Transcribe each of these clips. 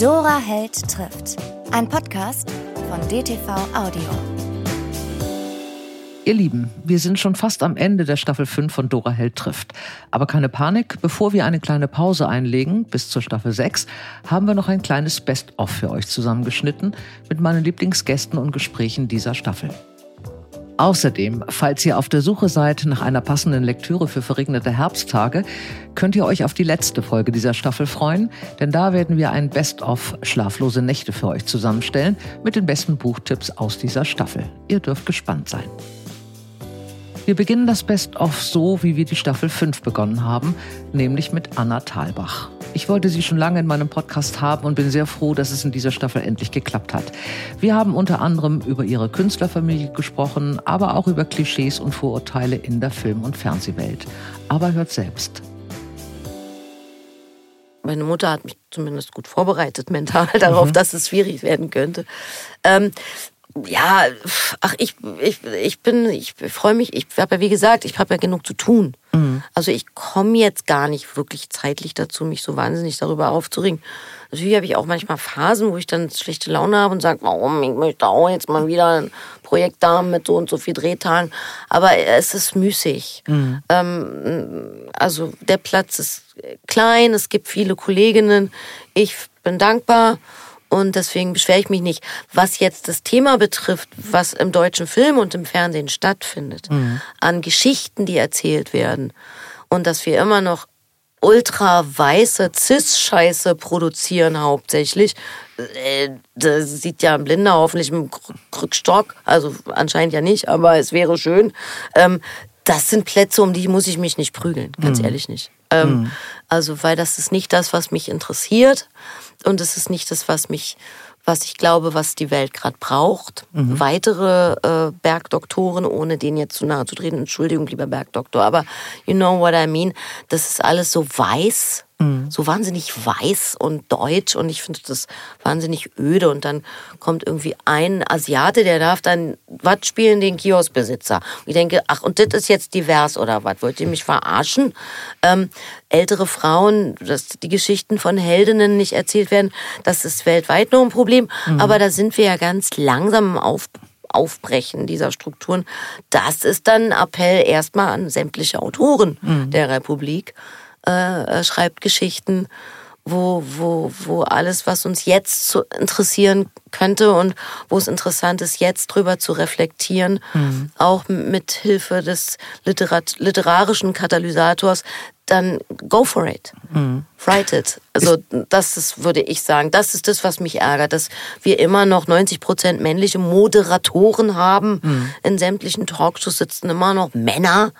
Dora Held trifft. Ein Podcast von DTV Audio. Ihr Lieben, wir sind schon fast am Ende der Staffel 5 von Dora Held trifft. Aber keine Panik, bevor wir eine kleine Pause einlegen, bis zur Staffel 6, haben wir noch ein kleines Best-of für euch zusammengeschnitten mit meinen Lieblingsgästen und Gesprächen dieser Staffel. Außerdem, falls ihr auf der Suche seid nach einer passenden Lektüre für verregnete Herbsttage, könnt ihr euch auf die letzte Folge dieser Staffel freuen, denn da werden wir ein Best-of Schlaflose Nächte für euch zusammenstellen mit den besten Buchtipps aus dieser Staffel. Ihr dürft gespannt sein. Wir beginnen das Best-of so, wie wir die Staffel 5 begonnen haben, nämlich mit Anna Thalbach. Ich wollte sie schon lange in meinem Podcast haben und bin sehr froh, dass es in dieser Staffel endlich geklappt hat. Wir haben unter anderem über ihre Künstlerfamilie gesprochen, aber auch über Klischees und Vorurteile in der Film- und Fernsehwelt. Aber hört selbst. Meine Mutter hat mich zumindest gut vorbereitet mental darauf, mhm. dass es schwierig werden könnte. Ähm, ja, ach, ich, ich, ich bin, ich freue mich, ich habe ja wie gesagt, ich habe ja genug zu tun. Mhm. Also ich komme jetzt gar nicht wirklich zeitlich dazu, mich so wahnsinnig darüber aufzuregen. Natürlich habe ich auch manchmal Phasen, wo ich dann schlechte Laune habe und sage, warum, ich möchte auch jetzt mal wieder ein Projekt da mit so und so viel Drehtagen. Aber es ist müßig. Mhm. Ähm, also der Platz ist klein, es gibt viele Kolleginnen. Ich bin dankbar und deswegen beschwere ich mich nicht. Was jetzt das Thema betrifft, was im deutschen Film und im Fernsehen stattfindet, mhm. an Geschichten, die erzählt werden, und dass wir immer noch ultra weiße Cis-Scheiße produzieren hauptsächlich. Äh, das sieht ja ein Blinder hoffentlich dem Krückstock, also anscheinend ja nicht, aber es wäre schön. Ähm, das sind Plätze, um die muss ich mich nicht prügeln, ganz mhm. ehrlich nicht. Ähm, mhm. Also, weil das ist nicht das, was mich interessiert und es ist nicht das, was mich, was ich glaube, was die Welt gerade braucht. Mhm. Weitere äh, Bergdoktoren, ohne denen jetzt zu nahe zu treten, Entschuldigung, lieber Bergdoktor, aber you know what I mean, das ist alles so weiß Mhm. So wahnsinnig weiß und deutsch und ich finde das wahnsinnig öde. Und dann kommt irgendwie ein Asiate, der darf dann was spielen, den Kioskbesitzer. Und ich denke, ach, und das ist jetzt divers oder was? Wollt ihr mich verarschen? Ähm, ältere Frauen, dass die Geschichten von Heldinnen nicht erzählt werden, das ist weltweit noch ein Problem. Mhm. Aber da sind wir ja ganz langsam im Aufbau. Aufbrechen dieser Strukturen. Das ist dann ein Appell erstmal an sämtliche Autoren mhm. der Republik, äh, äh, schreibt Geschichten, wo, wo, wo alles, was uns jetzt zu interessieren könnte und wo es interessant ist, jetzt drüber zu reflektieren, mhm. auch mit Hilfe des Literat literarischen Katalysators, dann go for it. Mhm. Write it. Also das ist, würde ich sagen, das ist das, was mich ärgert, dass wir immer noch 90 Prozent männliche Moderatoren haben. Mhm. In sämtlichen Talkshows sitzen immer noch Männer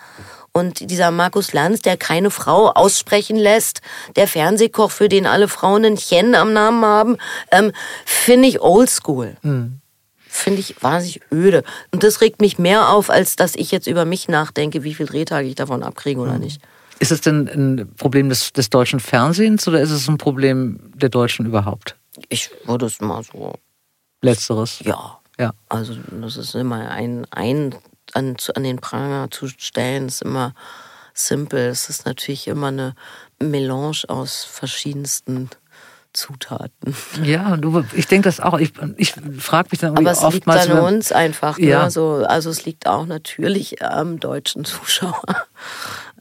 und dieser Markus Lanz, der keine Frau aussprechen lässt, der Fernsehkoch, für den alle Frauen ein Chen am Namen haben, ähm, finde ich oldschool. Mhm. Finde ich wahnsinnig öde. Und das regt mich mehr auf, als dass ich jetzt über mich nachdenke, wie viel Drehtage ich davon abkriege oder mhm. nicht. Ist es denn ein Problem des, des deutschen Fernsehens oder ist es ein Problem der Deutschen überhaupt? Ich würde es mal so. Letzteres? Ja. Ja. Also, das ist immer ein, ein an, an den Pranger zu stellen, ist immer simpel. Es ist natürlich immer eine Melange aus verschiedensten Zutaten. Ja, du, ich denke das auch. Ich, ich frage mich dann Aber es liegt an uns einfach. Ne? Ja. Ne? So, also es liegt auch natürlich am deutschen Zuschauer.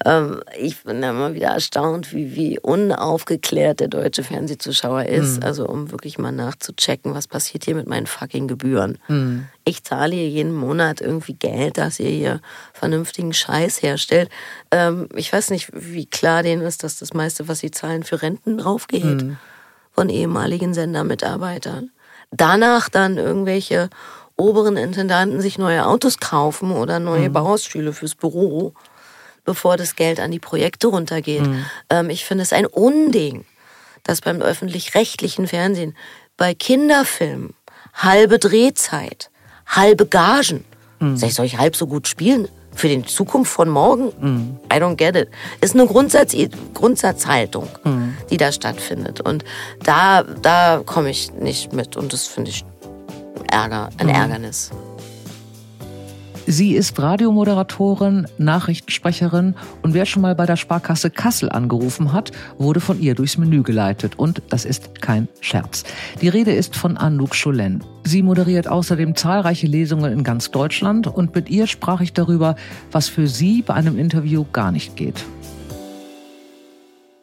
Ähm, ich bin immer wieder erstaunt, wie, wie unaufgeklärt der deutsche Fernsehzuschauer ist. Mhm. Also um wirklich mal nachzuchecken, was passiert hier mit meinen fucking Gebühren. Mhm. Ich zahle hier jeden Monat irgendwie Geld, dass ihr hier vernünftigen Scheiß herstellt. Ähm, ich weiß nicht, wie klar denen ist, dass das meiste, was sie zahlen, für Renten draufgeht. Mhm. Von ehemaligen Sendermitarbeitern. Danach dann irgendwelche oberen Intendanten sich neue Autos kaufen oder neue mhm. Bauhausstühle fürs Büro bevor das Geld an die Projekte runtergeht. Mhm. Ähm, ich finde es ein Unding, dass beim öffentlich-rechtlichen Fernsehen bei Kinderfilmen halbe Drehzeit, halbe Gagen, mhm. soll ich halb so gut spielen? Für die Zukunft von morgen? Mhm. I don't get it. Ist eine Grundsatz, Grundsatzhaltung, mhm. die da stattfindet. Und da, da komme ich nicht mit. Und das finde ich Ärger, ein mhm. Ärgernis. Sie ist Radiomoderatorin, Nachrichtensprecherin und wer schon mal bei der Sparkasse Kassel angerufen hat, wurde von ihr durchs Menü geleitet. Und das ist kein Scherz. Die Rede ist von Anouk Scholen. Sie moderiert außerdem zahlreiche Lesungen in ganz Deutschland und mit ihr sprach ich darüber, was für sie bei einem Interview gar nicht geht.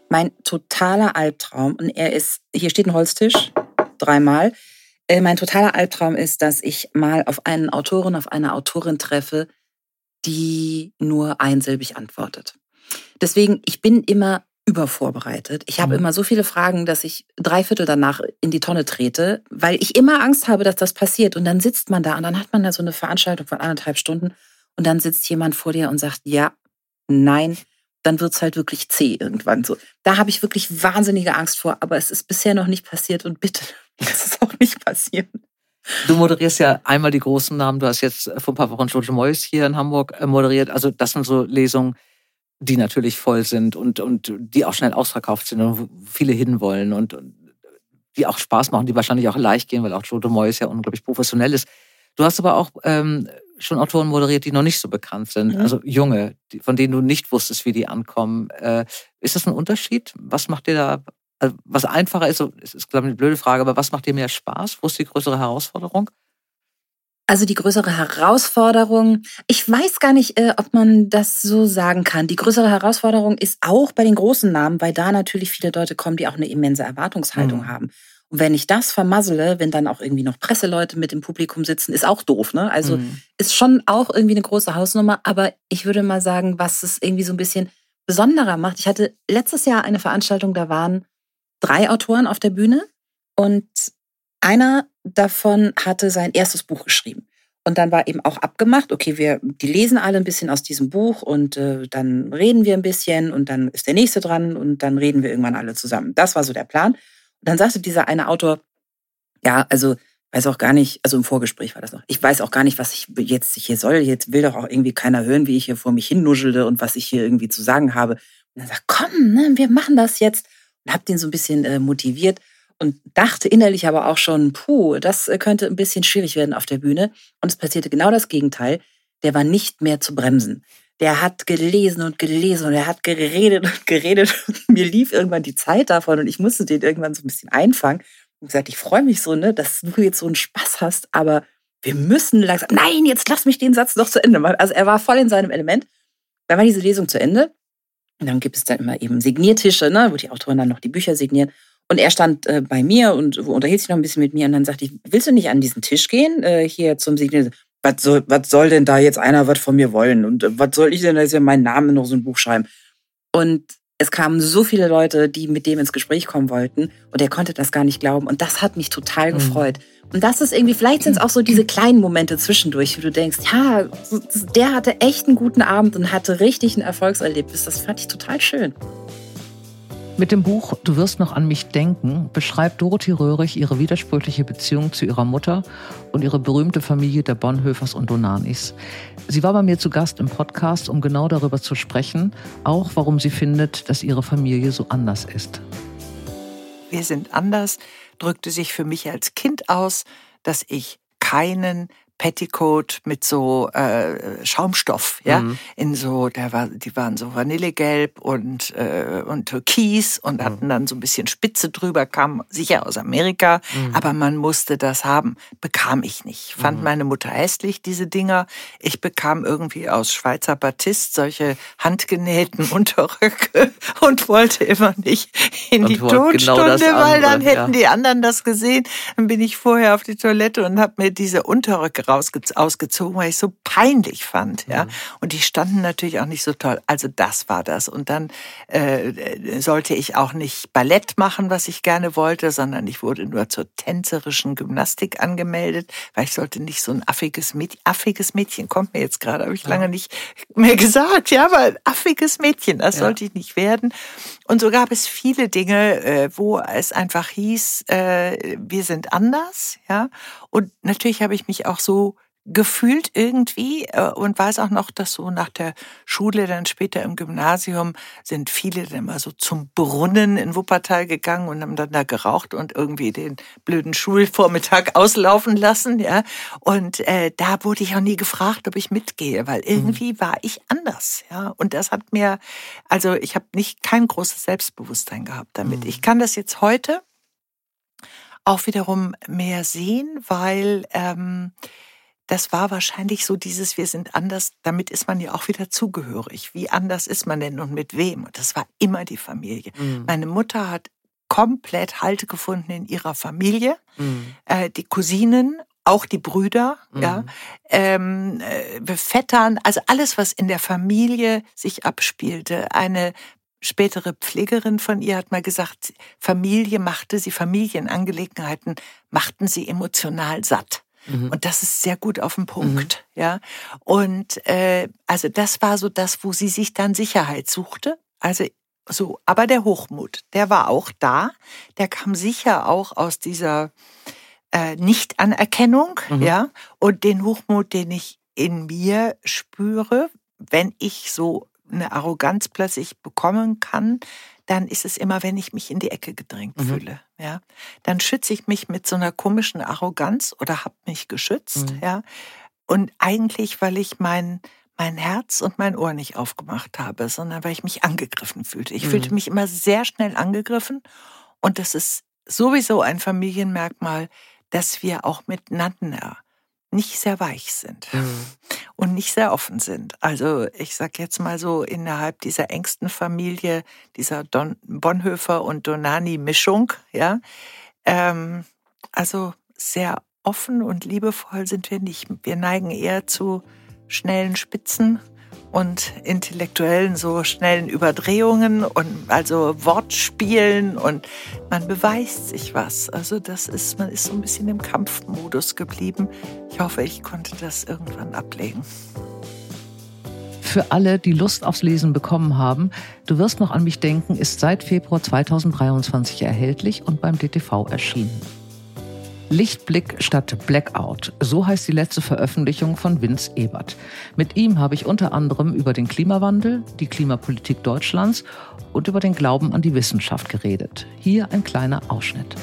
Mein totaler Albtraum, und er ist, hier steht ein Holztisch, dreimal, äh, mein totaler Albtraum ist, dass ich mal auf einen Autorin, auf eine Autorin treffe, die nur einsilbig antwortet. Deswegen, ich bin immer übervorbereitet. Ich habe mhm. immer so viele Fragen, dass ich drei Viertel danach in die Tonne trete, weil ich immer Angst habe, dass das passiert. Und dann sitzt man da und dann hat man da so eine Veranstaltung von anderthalb Stunden und dann sitzt jemand vor dir und sagt, ja, nein, dann wird's halt wirklich zäh irgendwann so. Da habe ich wirklich wahnsinnige Angst vor, aber es ist bisher noch nicht passiert und bitte Das ist auch nicht passiert. Du moderierst ja einmal die großen Namen. Du hast jetzt vor ein paar Wochen George Moyes hier in Hamburg äh, moderiert. Also das sind so Lesungen, die natürlich voll sind und, und die auch schnell ausverkauft sind und wo viele hinwollen und, und die auch Spaß machen, die wahrscheinlich auch leicht gehen, weil auch Joe Moyes ja unglaublich professionell ist. Du hast aber auch ähm, schon Autoren moderiert, die noch nicht so bekannt sind, mhm. also junge, von denen du nicht wusstest, wie die ankommen. Äh, ist das ein Unterschied? Was macht dir da also, was einfacher ist, ist, ist glaube ich, eine blöde Frage, aber was macht dir mehr Spaß? Wo ist die größere Herausforderung? Also die größere Herausforderung, ich weiß gar nicht, äh, ob man das so sagen kann. Die größere Herausforderung ist auch bei den großen Namen, weil da natürlich viele Leute kommen, die auch eine immense Erwartungshaltung mhm. haben. Und wenn ich das vermassele, wenn dann auch irgendwie noch Presseleute mit im Publikum sitzen, ist auch doof, ne? Also mhm. ist schon auch irgendwie eine große Hausnummer, aber ich würde mal sagen, was es irgendwie so ein bisschen besonderer macht. Ich hatte letztes Jahr eine Veranstaltung, da waren drei Autoren auf der Bühne und einer davon hatte sein erstes Buch geschrieben. Und dann war eben auch abgemacht, okay, wir, die lesen alle ein bisschen aus diesem Buch und äh, dann reden wir ein bisschen und dann ist der nächste dran und dann reden wir irgendwann alle zusammen. Das war so der Plan. Und dann sagte dieser eine Autor, ja, also weiß auch gar nicht, also im Vorgespräch war das noch, ich weiß auch gar nicht, was ich jetzt hier soll. Jetzt will doch auch irgendwie keiner hören, wie ich hier vor mich hinnuschelte und was ich hier irgendwie zu sagen habe. Und dann sagt, komm, ne, wir machen das jetzt habe den so ein bisschen äh, motiviert und dachte innerlich aber auch schon, puh, das äh, könnte ein bisschen schwierig werden auf der Bühne. Und es passierte genau das Gegenteil. Der war nicht mehr zu bremsen. Der hat gelesen und gelesen und er hat geredet und geredet. Und mir lief irgendwann die Zeit davon und ich musste den irgendwann so ein bisschen einfangen. Und gesagt, ich freue mich so, ne, dass du jetzt so einen Spaß hast, aber wir müssen langsam, nein, jetzt lass mich den Satz noch zu Ende machen. Also er war voll in seinem Element. Dann war diese Lesung zu Ende und dann gibt es dann immer eben Signiertische, ne, wo die Autoren dann noch die Bücher signieren. Und er stand äh, bei mir und unterhielt sich noch ein bisschen mit mir und dann sagte ich, willst du nicht an diesen Tisch gehen, äh, hier zum Signieren? Was soll, was soll denn da jetzt einer was von mir wollen? Und äh, was soll ich denn da jetzt meinen Namen noch so ein Buch schreiben? Und es kamen so viele Leute, die mit dem ins Gespräch kommen wollten und er konnte das gar nicht glauben. Und das hat mich total mhm. gefreut. Und das ist irgendwie, vielleicht sind es auch so diese kleinen Momente zwischendurch, wo du denkst, ja, der hatte echt einen guten Abend und hatte richtig ein Erfolgserlebnis. Das fand ich total schön. Mit dem Buch Du wirst noch an mich denken beschreibt Dorothee Röhrig ihre widersprüchliche Beziehung zu ihrer Mutter und ihre berühmte Familie der Bonhoeffers und Donanis. Sie war bei mir zu Gast im Podcast, um genau darüber zu sprechen, auch warum sie findet, dass ihre Familie so anders ist. Wir sind anders drückte sich für mich als Kind aus, dass ich keinen Petticoat mit so äh, Schaumstoff, ja, mhm. in so, der war, die waren so Vanillegelb und äh, und Türkis und mhm. hatten dann so ein bisschen Spitze drüber, kam sicher aus Amerika, mhm. aber man musste das haben, bekam ich nicht. Fand mhm. meine Mutter hässlich diese Dinger. Ich bekam irgendwie aus Schweizer Batist solche handgenähten Unterröcke und wollte immer nicht in und die Tonstunde, genau weil dann hätten ja. die anderen das gesehen. Dann bin ich vorher auf die Toilette und habe mir diese Unterröcke ausgezogen, weil ich so peinlich fand. Ja? Mhm. Und die standen natürlich auch nicht so toll. Also das war das. Und dann äh, sollte ich auch nicht Ballett machen, was ich gerne wollte, sondern ich wurde nur zur tänzerischen Gymnastik angemeldet, weil ich sollte nicht so ein affiges Mädchen, affiges Mädchen kommt mir jetzt gerade, habe ich ja. lange nicht mehr gesagt, ja, aber affiges Mädchen, das ja. sollte ich nicht werden. Und so gab es viele Dinge, äh, wo es einfach hieß, äh, wir sind anders, ja. Und natürlich habe ich mich auch so gefühlt irgendwie äh, und weiß auch noch, dass so nach der Schule, dann später im Gymnasium, sind viele dann immer so zum Brunnen in Wuppertal gegangen und haben dann da geraucht und irgendwie den blöden Schulvormittag auslaufen lassen, ja. Und äh, da wurde ich auch nie gefragt, ob ich mitgehe, weil mhm. irgendwie mhm. war ich anders, ja. Und das hat mir, also ich habe nicht kein großes Selbstbewusstsein gehabt damit. Mhm. Ich kann das jetzt heute auch wiederum mehr sehen, weil ähm, das war wahrscheinlich so dieses, wir sind anders, damit ist man ja auch wieder zugehörig. Wie anders ist man denn und mit wem? Und das war immer die Familie. Mhm. Meine Mutter hat komplett Halt gefunden in ihrer Familie. Mhm. Äh, die Cousinen, auch die Brüder, mhm. ja, ähm, äh, Vettern, also alles, was in der Familie sich abspielte. Eine spätere Pflegerin von ihr hat mal gesagt, Familie machte sie, Familienangelegenheiten machten sie emotional satt. Mhm. Und das ist sehr gut auf den Punkt, mhm. ja. Und äh, also das war so das, wo sie sich dann Sicherheit suchte. Also so, aber der Hochmut, der war auch da. Der kam sicher auch aus dieser äh, Nichtanerkennung, mhm. ja. Und den Hochmut, den ich in mir spüre, wenn ich so eine Arroganz plötzlich bekommen kann, dann ist es immer, wenn ich mich in die Ecke gedrängt mhm. fühle. Ja, dann schütze ich mich mit so einer komischen Arroganz oder habe mich geschützt. Mhm. Ja, und eigentlich, weil ich mein mein Herz und mein Ohr nicht aufgemacht habe, sondern weil ich mich angegriffen fühlte. Ich mhm. fühlte mich immer sehr schnell angegriffen und das ist sowieso ein Familienmerkmal, dass wir auch miteinander nicht sehr weich sind mhm. und nicht sehr offen sind. Also ich sag jetzt mal so innerhalb dieser engsten Familie, dieser Don Bonhoeffer und Donani-Mischung, ja, ähm, also sehr offen und liebevoll sind wir nicht. Wir neigen eher zu schnellen Spitzen und intellektuellen so schnellen Überdrehungen und also Wortspielen und man beweist sich was. Also das ist, man ist so ein bisschen im Kampfmodus geblieben. Ich hoffe, ich konnte das irgendwann ablegen. Für alle, die Lust aufs Lesen bekommen haben, Du wirst noch an mich denken, ist seit Februar 2023 erhältlich und beim DTV erschienen. Lichtblick statt Blackout. So heißt die letzte Veröffentlichung von Vince Ebert. Mit ihm habe ich unter anderem über den Klimawandel, die Klimapolitik Deutschlands und über den Glauben an die Wissenschaft geredet. Hier ein kleiner Ausschnitt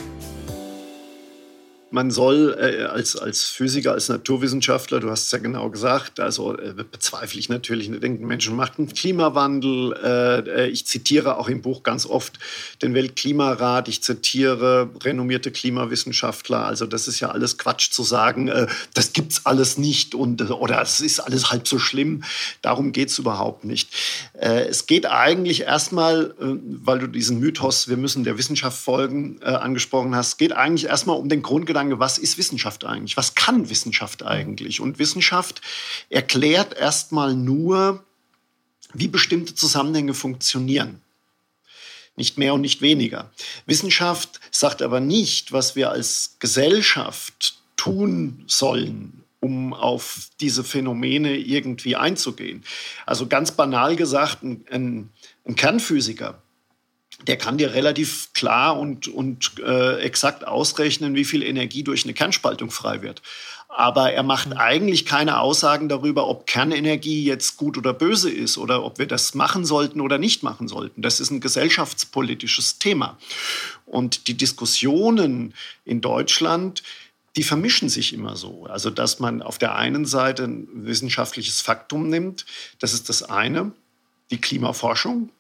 man soll äh, als, als Physiker, als Naturwissenschaftler, du hast es ja genau gesagt, also äh, bezweifle ich natürlich, ne, denken Menschen macht einen Klimawandel. Äh, äh, ich zitiere auch im Buch ganz oft den Weltklimarat, ich zitiere renommierte Klimawissenschaftler. Also das ist ja alles Quatsch zu sagen, äh, das gibt's alles nicht und äh, oder es ist alles halb so schlimm. Darum geht's überhaupt nicht. Es geht eigentlich erstmal, weil du diesen Mythos, wir müssen der Wissenschaft folgen, angesprochen hast, geht eigentlich erstmal um den Grundgedanken, Gedanke, was ist Wissenschaft eigentlich? Was kann Wissenschaft eigentlich? Und Wissenschaft erklärt erstmal nur, wie bestimmte Zusammenhänge funktionieren. Nicht mehr und nicht weniger. Wissenschaft sagt aber nicht, was wir als Gesellschaft tun sollen, um auf diese Phänomene irgendwie einzugehen. Also ganz banal gesagt, ein, ein Kernphysiker der kann dir relativ klar und, und äh, exakt ausrechnen, wie viel Energie durch eine Kernspaltung frei wird. Aber er macht mhm. eigentlich keine Aussagen darüber, ob Kernenergie jetzt gut oder böse ist oder ob wir das machen sollten oder nicht machen sollten. Das ist ein gesellschaftspolitisches Thema. Und die Diskussionen in Deutschland, die vermischen sich immer so. Also, dass man auf der einen Seite ein wissenschaftliches Faktum nimmt, das ist das eine, die Klimaforschung,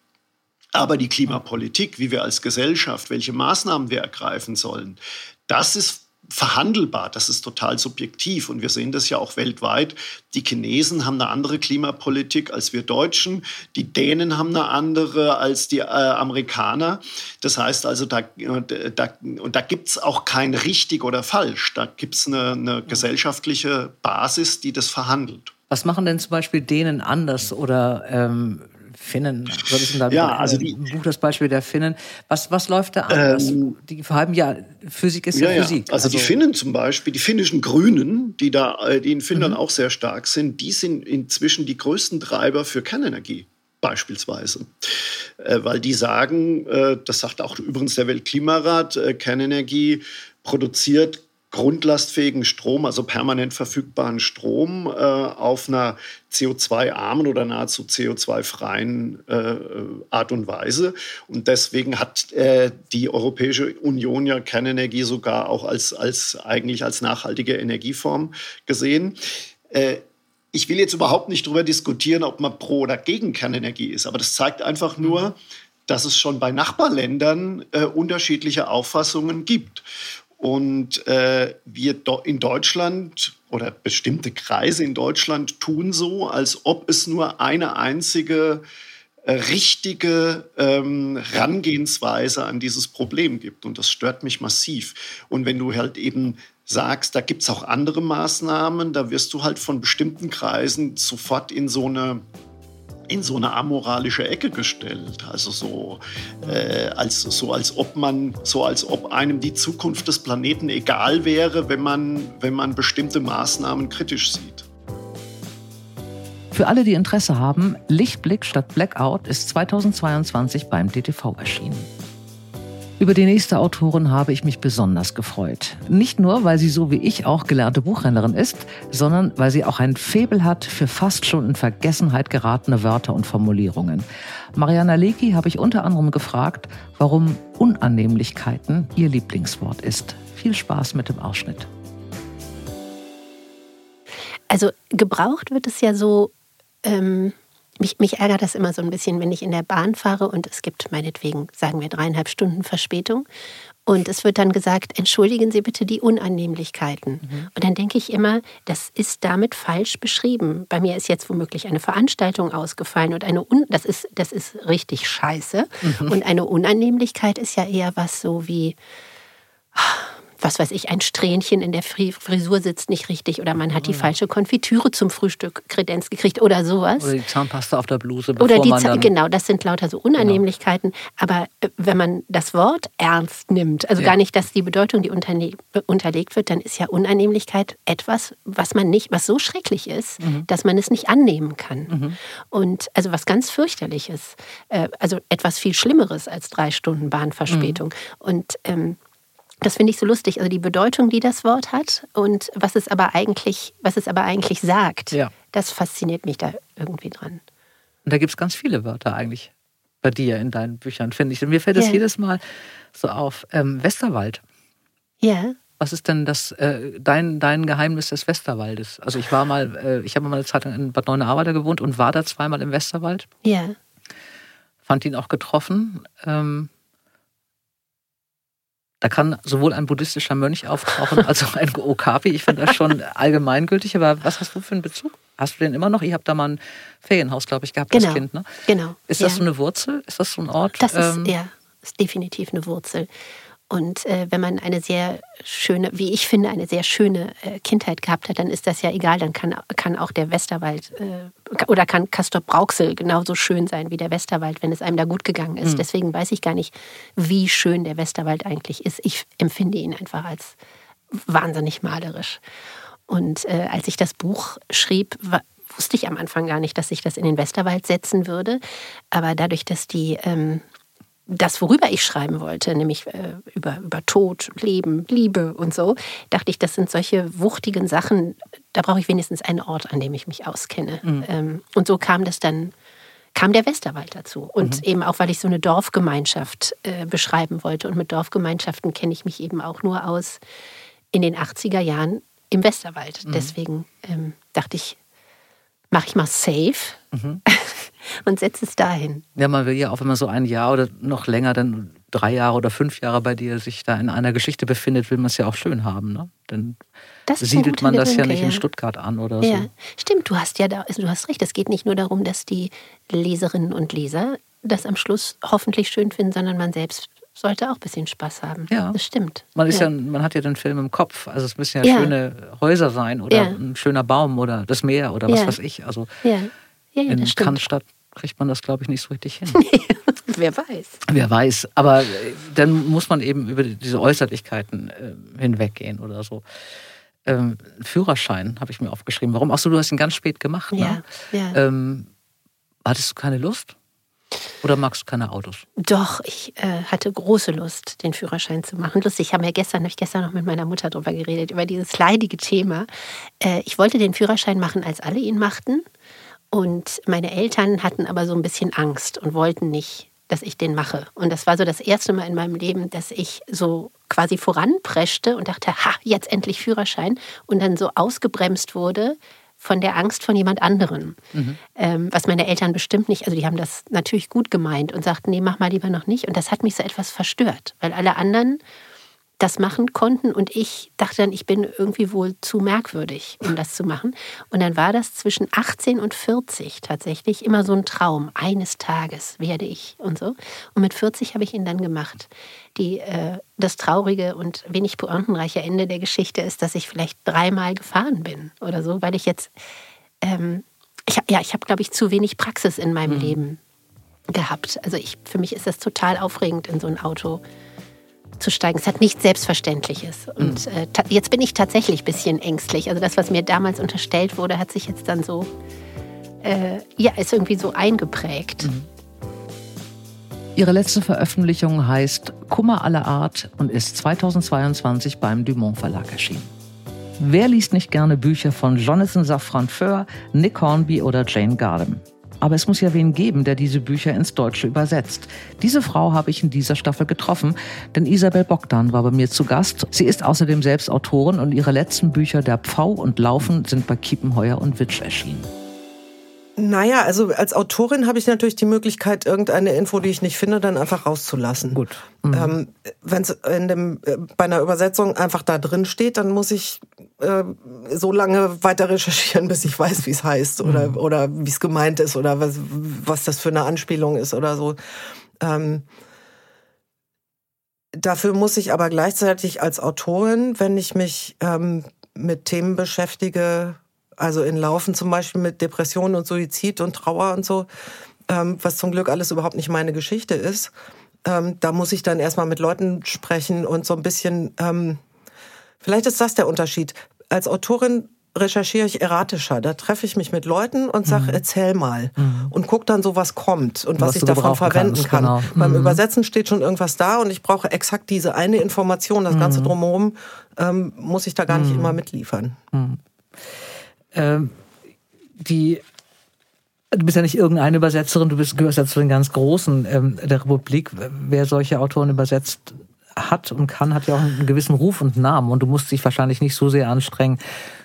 aber die Klimapolitik, wie wir als Gesellschaft, welche Maßnahmen wir ergreifen sollen, das ist verhandelbar, das ist total subjektiv und wir sehen das ja auch weltweit. Die Chinesen haben eine andere Klimapolitik als wir Deutschen, die Dänen haben eine andere als die äh, Amerikaner. Das heißt also, da, da, da gibt es auch kein richtig oder falsch, da gibt es eine, eine gesellschaftliche Basis, die das verhandelt. Was machen denn zum Beispiel Dänen anders oder ähm, Finnen. Was ist denn da ja, also die, im Buch das Beispiel der Finnen? Was, was läuft da anders? Ähm, die haben ja, Physik ist ja, ja Physik. Ja. Also, also, die Finnen zum Beispiel, die finnischen Grünen, die da, äh, die in Finnland mhm. auch sehr stark sind, die sind inzwischen die größten Treiber für Kernenergie beispielsweise. Äh, weil die sagen, äh, das sagt auch übrigens der Weltklimarat, Kernenergie produziert grundlastfähigen Strom, also permanent verfügbaren Strom, äh, auf einer CO2-armen oder nahezu CO2-freien äh, Art und Weise. Und deswegen hat äh, die Europäische Union ja Kernenergie sogar auch als, als eigentlich als nachhaltige Energieform gesehen. Äh, ich will jetzt überhaupt nicht darüber diskutieren, ob man pro oder gegen Kernenergie ist, aber das zeigt einfach nur, dass es schon bei Nachbarländern äh, unterschiedliche Auffassungen gibt. Und äh, wir in Deutschland oder bestimmte Kreise in Deutschland tun so, als ob es nur eine einzige äh, richtige ähm, Herangehensweise an dieses Problem gibt. Und das stört mich massiv. Und wenn du halt eben sagst, da gibt es auch andere Maßnahmen, da wirst du halt von bestimmten Kreisen sofort in so eine in so eine amoralische Ecke gestellt. Also so, äh, als, so als ob man, so als ob einem die Zukunft des Planeten egal wäre, wenn man, wenn man bestimmte Maßnahmen kritisch sieht. Für alle, die Interesse haben, Lichtblick statt Blackout ist 2022 beim DTV erschienen. Über die nächste Autorin habe ich mich besonders gefreut. Nicht nur, weil sie so wie ich auch gelernte Buchhändlerin ist, sondern weil sie auch ein Faible hat für fast schon in Vergessenheit geratene Wörter und Formulierungen. Mariana Lecki habe ich unter anderem gefragt, warum Unannehmlichkeiten ihr Lieblingswort ist. Viel Spaß mit dem Ausschnitt. Also gebraucht wird es ja so ähm, mich, mich ärgert das immer so ein bisschen, wenn ich in der Bahn fahre und es gibt meinetwegen, sagen wir, dreieinhalb Stunden Verspätung. Und es wird dann gesagt, entschuldigen Sie bitte die Unannehmlichkeiten. Mhm. Und dann denke ich immer, das ist damit falsch beschrieben. Bei mir ist jetzt womöglich eine Veranstaltung ausgefallen und eine Un das ist das ist richtig scheiße. Mhm. Und eine Unannehmlichkeit ist ja eher was so wie was weiß ich, ein Strähnchen in der Frisur sitzt nicht richtig oder man hat die falsche Konfitüre zum Frühstück kredenz gekriegt oder sowas. Oder die Zahnpasta auf der Bluse. Oder die man genau, das sind lauter so Unannehmlichkeiten. Genau. Aber äh, wenn man das Wort ernst nimmt, also ja. gar nicht, dass die Bedeutung, die unterlegt wird, dann ist ja Unannehmlichkeit etwas, was man nicht, was so schrecklich ist, mhm. dass man es nicht annehmen kann. Mhm. Und also was ganz fürchterliches, äh, also etwas viel Schlimmeres als drei Stunden Bahnverspätung. Mhm. Und ähm, das finde ich so lustig, also die Bedeutung, die das Wort hat und was es aber eigentlich, was es aber eigentlich sagt. Ja. Das fasziniert mich da irgendwie dran. Und da gibt es ganz viele Wörter eigentlich bei dir in deinen Büchern, finde ich. Und mir fällt es ja. jedes Mal so auf. Ähm, Westerwald. Ja. Was ist denn das, äh, dein, dein Geheimnis des Westerwaldes? Also ich war mal, äh, ich habe mal eine Zeit lang in Bad Neuenahr gewohnt und war da zweimal im Westerwald. Ja. Fand ihn auch getroffen. Ähm, da kann sowohl ein buddhistischer Mönch auftauchen als auch ein Okapi. Ich finde das schon allgemeingültig. Aber was hast du für einen Bezug? Hast du den immer noch? Ihr habt da mal ein Ferienhaus, glaube ich, gehabt genau. als Kind. Ne? Genau. Ist das ja. so eine Wurzel? Ist das so ein Ort? Das ist, ähm, ja, ist definitiv eine Wurzel. Und äh, wenn man eine sehr schöne, wie ich finde, eine sehr schöne äh, Kindheit gehabt hat, dann ist das ja egal. Dann kann, kann auch der Westerwald äh, oder kann Castor Brauxel genauso schön sein wie der Westerwald, wenn es einem da gut gegangen ist. Mhm. Deswegen weiß ich gar nicht, wie schön der Westerwald eigentlich ist. Ich empfinde ihn einfach als wahnsinnig malerisch. Und äh, als ich das Buch schrieb, war, wusste ich am Anfang gar nicht, dass ich das in den Westerwald setzen würde. Aber dadurch, dass die ähm, das, worüber ich schreiben wollte, nämlich äh, über, über Tod, Leben, Liebe und so, dachte ich, das sind solche wuchtigen Sachen, da brauche ich wenigstens einen Ort, an dem ich mich auskenne. Mhm. Ähm, und so kam das dann, kam der Westerwald dazu. Und mhm. eben auch, weil ich so eine Dorfgemeinschaft äh, beschreiben wollte. Und mit Dorfgemeinschaften kenne ich mich eben auch nur aus in den 80er Jahren im Westerwald. Mhm. Deswegen ähm, dachte ich, mache ich mal safe. Mhm. und setze es dahin. Ja, man will ja auch, wenn man so ein Jahr oder noch länger, dann drei Jahre oder fünf Jahre bei dir sich da in einer Geschichte befindet, will man es ja auch schön haben. Ne? Dann siedelt man das Gedanke, ja nicht ja. in Stuttgart an oder ja. so. Stimmt, du hast ja da, also du hast recht. Es geht nicht nur darum, dass die Leserinnen und Leser das am Schluss hoffentlich schön finden, sondern man selbst sollte auch ein bisschen Spaß haben. Ja. Das stimmt. Man, ist ja. ja man hat ja den Film im Kopf. Also es müssen ja, ja. schöne Häuser sein oder ein schöner Baum oder das Meer oder was weiß ich. Also in Cannstatt kriegt man das, glaube ich, nicht so richtig hin. Wer weiß. Wer weiß. Aber äh, dann muss man eben über diese Äußerlichkeiten äh, hinweggehen oder so. Ähm, Führerschein habe ich mir aufgeschrieben. Warum? Ach so, du hast ihn ganz spät gemacht. Ne? Ja. Ähm, hattest du keine Lust? Oder magst du keine Autos? Doch, ich äh, hatte große Lust, den Führerschein zu machen. Lustig, haben wir gestern, habe ich gestern noch mit meiner Mutter drüber geredet, über dieses leidige Thema. Äh, ich wollte den Führerschein machen, als alle ihn machten. Und meine Eltern hatten aber so ein bisschen Angst und wollten nicht, dass ich den mache. Und das war so das erste Mal in meinem Leben, dass ich so quasi voranpreschte und dachte, ha, jetzt endlich Führerschein. Und dann so ausgebremst wurde, von der Angst von jemand anderem. Mhm. Ähm, was meine Eltern bestimmt nicht, also die haben das natürlich gut gemeint und sagten, nee, mach mal lieber noch nicht. Und das hat mich so etwas verstört, weil alle anderen das machen konnten und ich dachte dann, ich bin irgendwie wohl zu merkwürdig, um das zu machen. Und dann war das zwischen 18 und 40 tatsächlich immer so ein Traum. Eines Tages werde ich und so. Und mit 40 habe ich ihn dann gemacht. Die, äh, das traurige und wenig pointenreiche Ende der Geschichte ist, dass ich vielleicht dreimal gefahren bin oder so, weil ich jetzt, ähm, ich, ja, ich habe, glaube ich, zu wenig Praxis in meinem mhm. Leben gehabt. Also ich, für mich ist das total aufregend, in so ein Auto zu steigen. Es hat nichts Selbstverständliches. Und mhm. äh, jetzt bin ich tatsächlich ein bisschen ängstlich. Also das, was mir damals unterstellt wurde, hat sich jetzt dann so, äh, ja, ist irgendwie so eingeprägt. Mhm. Ihre letzte Veröffentlichung heißt Kummer aller Art und ist 2022 beim Dumont Verlag erschienen. Wer liest nicht gerne Bücher von Jonathan Safran Foer, Nick Hornby oder Jane Gardam? Aber es muss ja wen geben, der diese Bücher ins Deutsche übersetzt. Diese Frau habe ich in dieser Staffel getroffen, denn Isabel Bogdan war bei mir zu Gast. Sie ist außerdem selbst Autorin und ihre letzten Bücher Der Pfau und Laufen sind bei Kiepenheuer und Witsch erschienen. Naja, also als Autorin habe ich natürlich die Möglichkeit, irgendeine Info, die ich nicht finde, dann einfach rauszulassen. Gut. Mhm. Ähm, Wenn es in dem äh, bei einer Übersetzung einfach da drin steht, dann muss ich äh, so lange weiter recherchieren, bis ich weiß, wie es heißt oder mhm. oder wie es gemeint ist oder was was das für eine Anspielung ist oder so. Ähm, dafür muss ich aber gleichzeitig als Autorin, wenn ich mich ähm, mit Themen beschäftige, also in Laufen zum Beispiel mit Depressionen und Suizid und Trauer und so, ähm, was zum Glück alles überhaupt nicht meine Geschichte ist. Ähm, da muss ich dann erstmal mit Leuten sprechen und so ein bisschen, ähm, vielleicht ist das der Unterschied. Als Autorin recherchiere ich erratischer. Da treffe ich mich mit Leuten und sage, mhm. erzähl mal. Mhm. Und guck dann so, was kommt und was, was ich davon verwenden kannst, kann. Genau. Beim mhm. Übersetzen steht schon irgendwas da und ich brauche exakt diese eine Information. Das Ganze mhm. drumherum ähm, muss ich da gar nicht mhm. immer mitliefern. Ähm, die Du bist ja nicht irgendeine Übersetzerin, du bist, gehörst ja zu den ganz Großen ähm, der Republik. Wer solche Autoren übersetzt hat und kann, hat ja auch einen gewissen Ruf und Namen. Und du musst dich wahrscheinlich nicht so sehr anstrengen,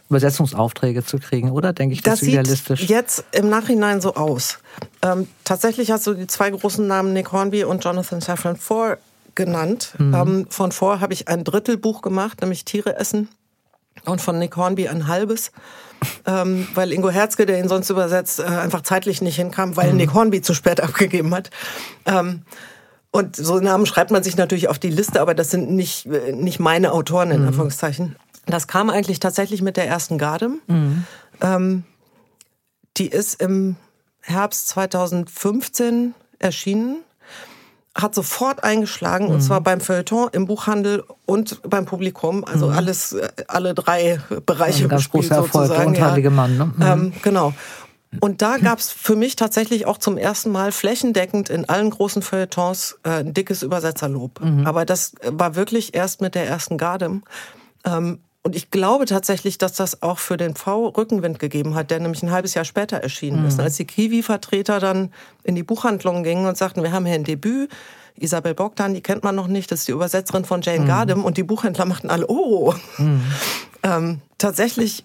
Übersetzungsaufträge zu kriegen, oder? Denke ich, das, das idealistisch. Sieht jetzt im Nachhinein so aus. Ähm, tatsächlich hast du die zwei großen Namen Nick Hornby und Jonathan Safran Foer genannt. Mhm. Ähm, von Foer habe ich ein Drittelbuch gemacht, nämlich Tiere essen. Und von Nick Hornby ein halbes ähm, weil Ingo Herzke, der ihn sonst übersetzt, äh, einfach zeitlich nicht hinkam, weil mhm. Nick Hornby zu spät abgegeben hat. Ähm, und so Namen schreibt man sich natürlich auf die Liste, aber das sind nicht, äh, nicht meine Autoren, in mhm. Anführungszeichen. Das kam eigentlich tatsächlich mit der ersten Gardem. Mhm. Ähm, die ist im Herbst 2015 erschienen hat sofort eingeschlagen mhm. und zwar beim Feuilleton, im Buchhandel und beim Publikum. Also mhm. alles, äh, alle drei Bereiche Ein ganz großer Erfolg, sozusagen. Der unheilige ja. Mann. Ne? Mhm. Ähm, genau. Und da gab es für mich tatsächlich auch zum ersten Mal flächendeckend in allen großen Feuilletons äh, ein dickes Übersetzerlob. Mhm. Aber das war wirklich erst mit der ersten Gardem. Ähm, und ich glaube tatsächlich, dass das auch für den V Rückenwind gegeben hat, der nämlich ein halbes Jahr später erschienen mhm. ist. Als die Kiwi-Vertreter dann in die Buchhandlungen gingen und sagten, wir haben hier ein Debüt, Isabel Bogdan, die kennt man noch nicht, das ist die Übersetzerin von Jane mhm. Gardem und die Buchhändler machten alle, oh. Mhm. Ähm, tatsächlich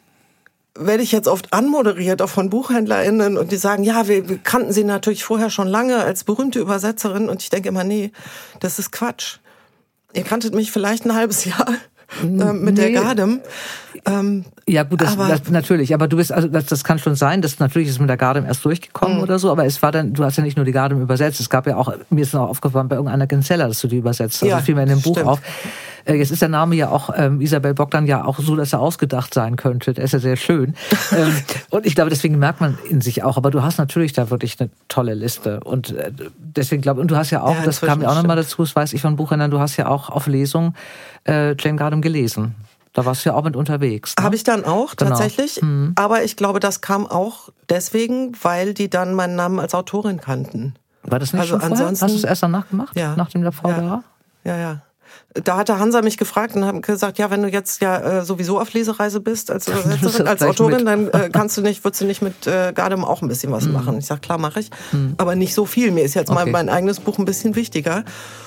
werde ich jetzt oft anmoderiert, auch von BuchhändlerInnen, und die sagen, ja, wir, wir kannten sie natürlich vorher schon lange als berühmte Übersetzerin, und ich denke immer, nee, das ist Quatsch. Ihr kanntet mich vielleicht ein halbes Jahr äh, mit nee. der Gardem. Ähm, ja, gut, das, aber, das, natürlich. Aber du bist, also das, das kann schon sein, dass natürlich ist mit der Gardem erst durchgekommen mhm. oder so, aber es war dann, du hast ja nicht nur die Gardem übersetzt, es gab ja auch, mir ist noch aufgefallen, bei irgendeiner Genzella, dass du die übersetzt hast. Ja, das fiel mir in dem Buch auf. Äh, jetzt ist der Name ja auch, ähm, Isabel Bogdan ja auch so, dass er ausgedacht sein könnte. Der ist ja sehr schön. ähm, und ich glaube, deswegen merkt man in sich auch. Aber du hast natürlich da wirklich eine tolle Liste. Und äh, deswegen glaube und du hast ja auch, ja, das kam ja auch nochmal dazu, das weiß ich von Buchhändlern, du hast ja auch auf Lesung äh, Jane Gardem gelesen. Da warst du ja auch mit unterwegs. Ne? Habe ich dann auch, genau. tatsächlich. Mhm. Aber ich glaube, das kam auch deswegen, weil die dann meinen Namen als Autorin kannten. War das nicht Also schon vorher? ansonsten- Hast du es erst danach gemacht? Ja. Nach dem der VWA? Ja, ja. Da hatte Hansa mich gefragt und hat gesagt, ja, wenn du jetzt ja äh, sowieso auf Lesereise bist als Übersetzerin, als Autorin, mit. dann äh, kannst du nicht, würdest du nicht mit äh, Gardem auch ein bisschen was machen. Ich sag, klar, mache ich. Aber nicht so viel. Mir ist jetzt mal Okay. mein eigenes Buch ein bisschen wichtiger.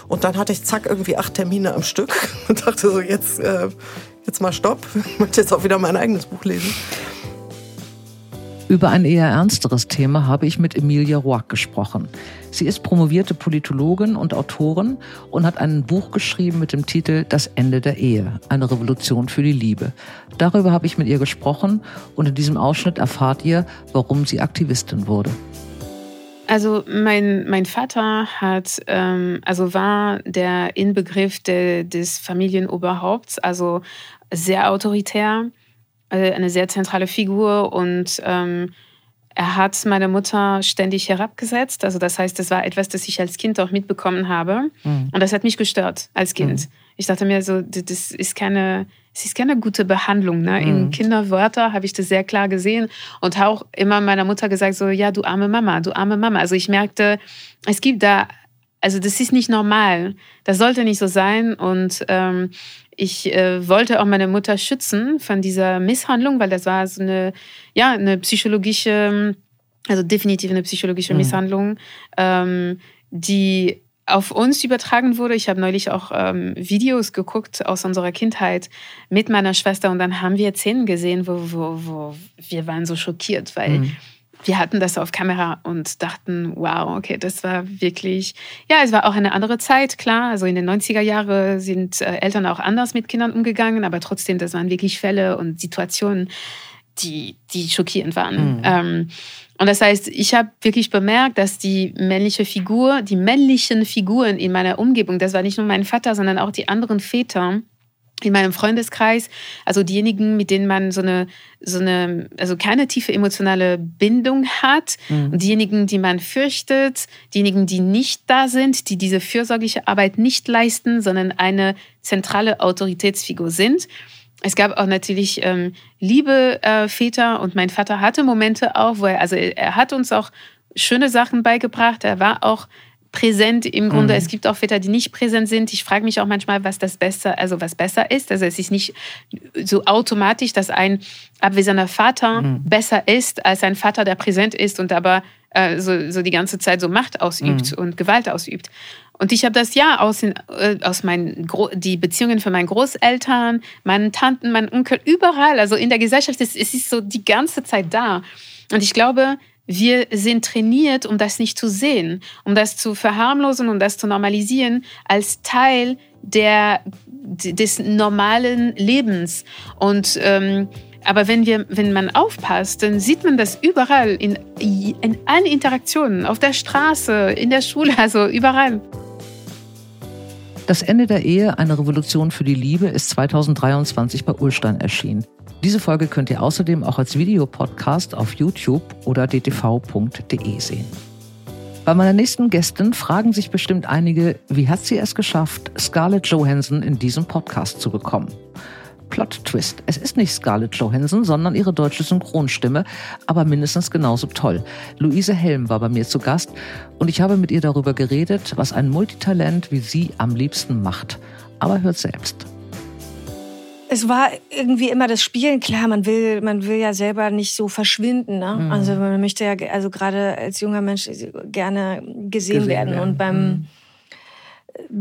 Und dann hatte ich zack irgendwie acht Termine am Stück und dachte so, jetzt, äh, jetzt mal Stopp. Ich möchte jetzt auch wieder mein eigenes Buch lesen. Über ein eher ernsteres Thema habe ich mit Emilia Roark gesprochen. Sie ist promovierte Politologin und Autorin und hat ein Buch geschrieben mit dem Titel Das Ende der Ehe, eine Revolution für die Liebe. Darüber habe ich mit ihr gesprochen und in diesem Ausschnitt erfahrt ihr, warum sie Aktivistin wurde. Also mein, mein Vater hat, ähm, also war der Inbegriff de, des Familienoberhaupts, also sehr autoritär, eine sehr zentrale Figur und ähm, er hat meine Mutter ständig herabgesetzt. Also das heißt, das war etwas, das ich als Kind auch mitbekommen habe. Und das hat mich gestört als Kind. Ich dachte mir so, das ist keine, es ist keine gute Behandlung. Ne? In Kinderwörter habe ich das sehr klar gesehen und auch immer meiner Mutter gesagt so, ja, du arme Mama, du arme Mama. Also ich merkte, es gibt da, also das ist nicht normal. Das sollte nicht so sein und ähm, ich äh, wollte auch meine Mutter schützen von dieser Misshandlung, weil das war so eine, ja, eine psychologische, also definitiv eine psychologische Misshandlung, ähm, die auf uns übertragen wurde. Ich habe neulich auch ähm, Videos geguckt aus unserer Kindheit mit meiner Schwester und dann haben wir Szenen gesehen, wo, wo, wo wir waren so schockiert, weil wir hatten das auf Kamera und dachten, wow, okay, das war wirklich, ja, es war auch eine andere Zeit, klar. Also in den 90er Jahren sind äh, Eltern auch anders mit Kindern umgegangen, aber trotzdem, das waren wirklich Fälle und Situationen, die, die schockierend waren. Ähm, und das heißt, ich habe wirklich bemerkt, dass die männliche Figur, die männlichen Figuren in meiner Umgebung, das war nicht nur mein Vater, sondern auch die anderen Väter, in meinem Freundeskreis, also diejenigen, mit denen man so eine, so eine, also keine tiefe emotionale Bindung hat, und diejenigen, die man fürchtet, diejenigen, die nicht da sind, die diese fürsorgliche Arbeit nicht leisten, sondern eine zentrale Autoritätsfigur sind. Es gab auch natürlich ähm, liebe äh, Väter und mein Vater hatte Momente auch, wo er, also er hat uns auch schöne Sachen beigebracht. Er war auch präsent im Grunde. Es gibt auch Väter, die nicht präsent sind. Ich frage mich auch manchmal, was das besser, also was besser ist. Also es ist nicht so automatisch, dass ein abwesender Vater besser ist als ein Vater, der präsent ist und aber äh, so, so die ganze Zeit so Macht ausübt und Gewalt ausübt. Und ich habe das ja aus, den, äh, aus meinen Gro die Beziehungen von meinen Großeltern, meinen Tanten, meinen Onkel, überall, also in der Gesellschaft, es, es ist so die ganze Zeit da. Und ich glaube, wir sind trainiert, um das nicht zu sehen, um das zu verharmlosen, um das zu normalisieren als Teil der, des normalen Lebens. Und ähm, aber wenn, wir, wenn man aufpasst, dann sieht man das überall, in, in allen Interaktionen, auf der Straße, in der Schule, also überall. Das Ende der Ehe, eine Revolution für die Liebe, ist 2023 bei Ulstein erschienen. Diese Folge könnt ihr außerdem auch als Videopodcast auf YouTube oder dtv.de sehen. Bei meiner nächsten Gästin fragen sich bestimmt einige, wie hat sie es geschafft, Scarlett Johansson in diesem Podcast zu bekommen? Plot Twist. Es ist nicht Scarlett Johansson, sondern ihre deutsche Synchronstimme, aber mindestens genauso toll. Luise Helm war bei mir zu Gast und ich habe mit ihr darüber geredet, was ein Multitalent wie sie am liebsten macht. Aber hört selbst. Es war irgendwie immer das Spielen. Klar, man will, man will ja selber nicht so verschwinden. Ne? Also man möchte ja, also gerade als junger Mensch gerne gesehen, Gesehen werden. werden. Und beim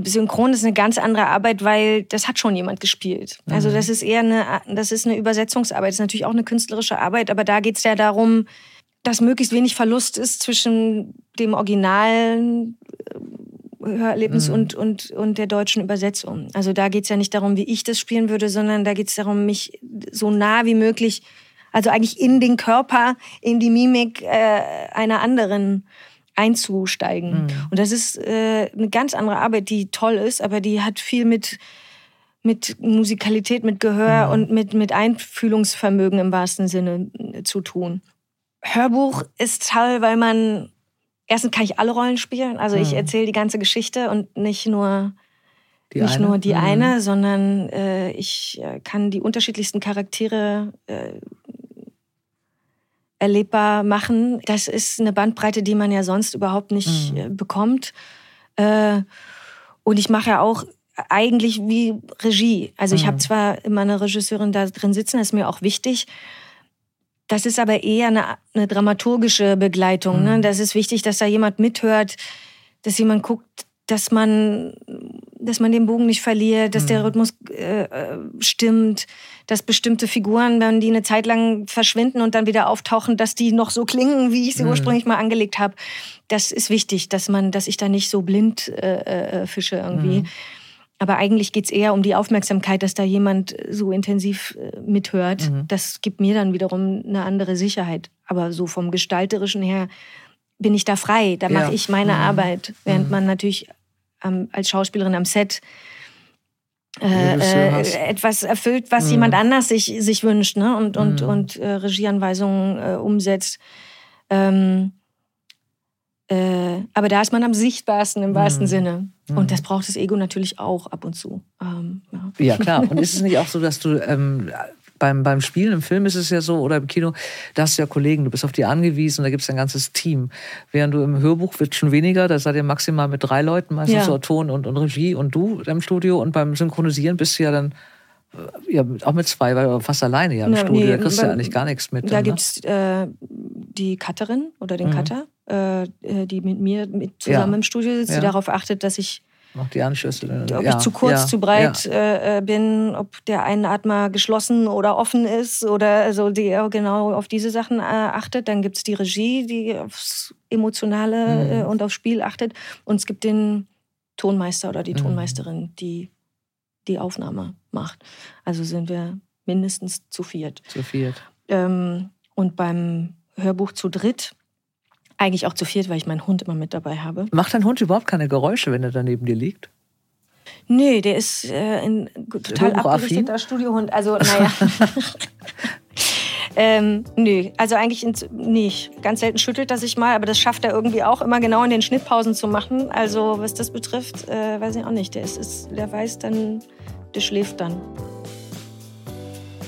Synchron ist eine ganz andere Arbeit, weil das hat schon jemand gespielt. Also das ist eher eine, das ist eine Übersetzungsarbeit. Das ist natürlich auch eine künstlerische Arbeit, aber da geht es ja darum, dass möglichst wenig Verlust ist zwischen dem originalen äh, Hörerlebnis und, und, und der deutschen Übersetzung. Also da geht es ja nicht darum, wie ich das spielen würde, sondern da geht es darum, mich so nah wie möglich, also eigentlich in den Körper, in die Mimik äh, einer anderen einzusteigen. Und das ist äh, eine ganz andere Arbeit, die toll ist, aber die hat viel mit mit Musikalität, mit Gehör und mit, mit Einfühlungsvermögen im wahrsten Sinne äh, zu tun. Hörbuch ist toll, weil man erstens kann ich alle Rollen spielen. Also ich erzähle die ganze Geschichte und nicht nur Die nicht eine? nur die Mhm. eine, sondern äh, ich äh, kann die unterschiedlichsten Charaktere äh, erlebbar machen. Das ist eine Bandbreite, die man ja sonst überhaupt nicht mhm. Äh, bekommt. Äh, und ich mache ja auch eigentlich wie Regie. Also ich mhm. habe zwar immer eine Regisseurin da drin sitzen, das ist mir auch wichtig. Das ist aber eher eine, eine dramaturgische Begleitung. Ne? Mhm. Ne? Das ist wichtig, dass da jemand mithört, dass jemand guckt, dass man, dass man den Bogen nicht verliert, dass mhm. der Rhythmus äh, äh, stimmt, dass bestimmte Figuren, wenn die eine Zeit lang verschwinden und dann wieder auftauchen, dass die noch so klingen, wie ich sie mhm. ursprünglich mal angelegt habe. Das ist wichtig, dass man, dass ich da nicht so blind äh, äh, fische irgendwie. Aber eigentlich geht es eher um die Aufmerksamkeit, dass da jemand so intensiv äh, mithört. Mhm. Das gibt mir dann wiederum eine andere Sicherheit. Aber so vom Gestalterischen her bin ich da frei. Da mache ich meine mhm. Arbeit. Während mhm. man natürlich ähm, als Schauspielerin am Set äh, äh, etwas erfüllt, was mhm. jemand anders sich, sich wünscht ne? und, und, mhm. und äh, Regieanweisungen äh, umsetzt. Ähm, äh, aber da ist man am sichtbarsten im wahrsten mhm. Sinne. Und mhm. das braucht das Ego natürlich auch ab und zu. Ähm, ja. ja. klar. Und ist es nicht auch so, dass du ähm, beim, beim Spielen im Film ist es ja so, oder im Kino, da hast du ja Kollegen, du bist auf die angewiesen, da gibt es ein ganzes Team. Während du im Hörbuch wird schon weniger, da seid ihr maximal mit drei Leuten, meistens ja. so Ton und, und Regie und du im Studio. Und beim Synchronisieren bist du ja dann ja, auch mit zwei, weil du fast alleine ja im ja, Studio, nee, da kriegst du ja eigentlich gar nichts mit. Da ne? gibt es äh, die Cutterin oder den mhm. Cutter, äh, die mit mir mit zusammen ja. im Studio sitzt, die darauf achtet, dass ich noch die Anschlüsse. Ob ja, ich zu kurz, zu breit. Äh, äh, bin, ob der Einatmer geschlossen oder offen ist oder also die genau auf diese Sachen äh, achtet. Dann gibt es die Regie, die aufs Emotionale mhm. äh, und aufs Spiel achtet. Und es gibt den Tonmeister oder die mhm. Tonmeisterin, die die Aufnahme macht. Also sind wir mindestens zu viert. Zu viert. Ähm, und beim Hörbuch zu dritt eigentlich auch zu viert, weil ich meinen Hund immer mit dabei habe. Macht dein Hund überhaupt keine Geräusche, wenn er da neben dir liegt? Nee, der ist äh, ein total abgerichteter Studiohund. Also, naja. ähm, nö, also eigentlich nicht. Ganz selten schüttelt er sich mal, aber das schafft er irgendwie auch immer genau in den Schnittpausen zu machen. Also, was das betrifft, äh, weiß ich auch nicht. Der, ist, ist, der weiß dann, der schläft dann.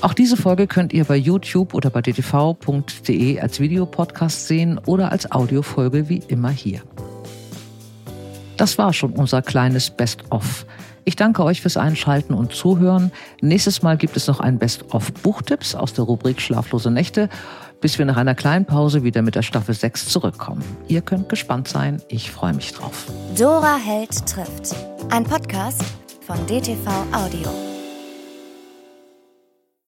Auch diese Folge könnt ihr bei YouTube oder bei ddv.de als Videopodcast sehen oder als Audiofolge wie immer hier. Das war schon unser kleines Best-of. Ich danke euch fürs Einschalten und Zuhören. Nächstes Mal gibt es noch ein Best-of Buchtipps aus der Rubrik Schlaflose Nächte, bis wir nach einer kleinen Pause wieder mit der Staffel 6 zurückkommen. Ihr könnt gespannt sein. Ich freue mich drauf. Dora Held trifft. Ein Podcast von DTV Audio.